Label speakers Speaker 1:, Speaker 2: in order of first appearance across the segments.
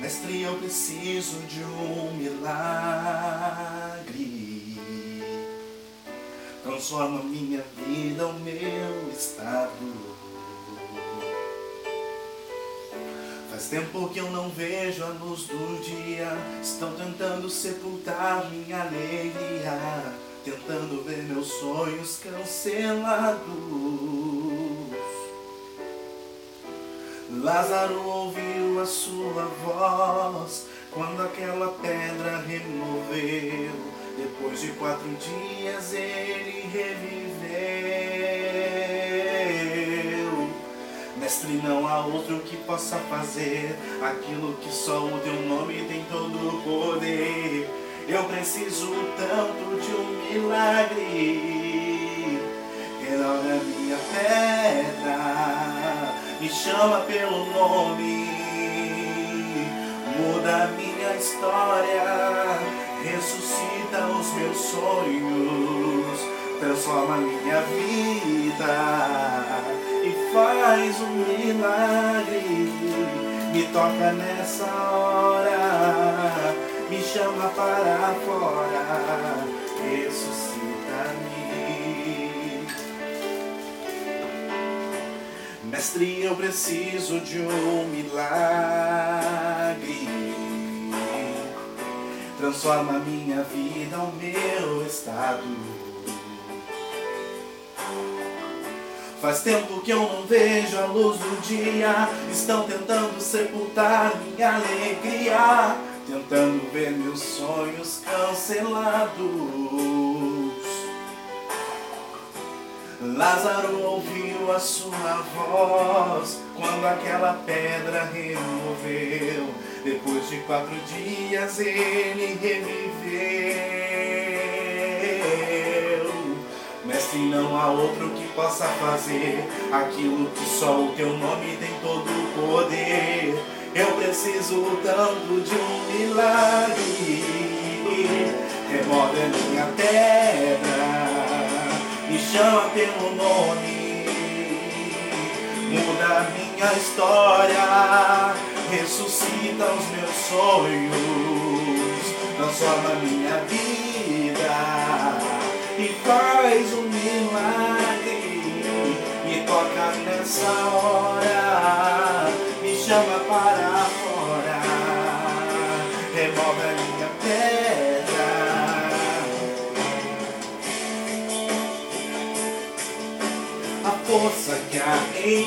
Speaker 1: Mestre, eu preciso de um milagre. Transforma minha vida, o meu estado. Faz tempo que eu não vejo a luz do dia. Estão tentando sepultar minha alegria. Tentando ver meus sonhos cancelados. Lázaro ouviu a sua voz quando aquela pedra removeu. Depois de quatro dias ele reviveu. Mestre, não há outro que possa fazer aquilo que só o teu nome tem todo o poder. Eu preciso tanto de um milagre. Me chama pelo nome, muda minha história, ressuscita os meus sonhos, transforma minha vida e faz um milagre. Me toca nessa hora, me chama para fora, ressuscita-me. Mestre, eu preciso de um milagre. Transforma minha vida, o meu estado. Faz tempo que eu não vejo a luz do dia. Estão tentando sepultar minha alegria. Tentando ver meus sonhos cancelados. Lázaro ouviu a sua voz quando aquela pedra removeu. Depois de quatro dias ele reviveu. Mestre, não há outro que possa fazer aquilo que só o teu nome tem todo o poder. Eu preciso tanto de um milagre. Remove a minha pedra chama pelo nome, muda minha história, ressuscita os meus sonhos, transforma minha vida e faz um milagre. Me toca nessa hora, força que há em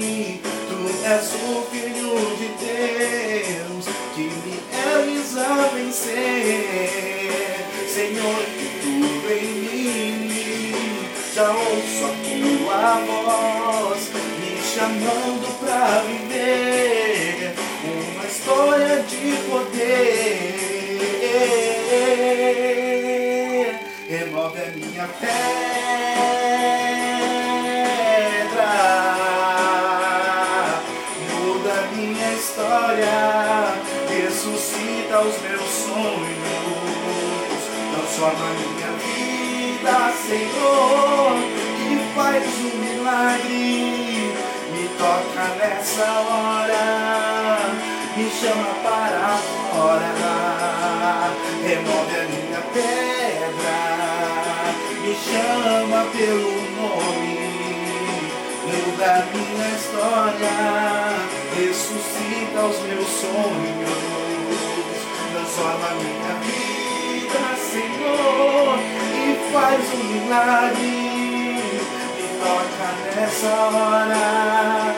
Speaker 1: mim. Tu és o Filho de Deus que me és a vencer. Senhor, tu em mim já ouço a tua voz me chamando pra viver uma história de poder. Remove a minha fé. Ressuscita os meus sonhos, transforma minha vida, Senhor, e faz um milagre, me toca nessa hora, me chama para fora, remove a minha pedra, me chama pelo nome, muda minha história ressuscita os meus sonhos, transforma minha vida, Senhor, e faz um milagre, me toca nessa hora,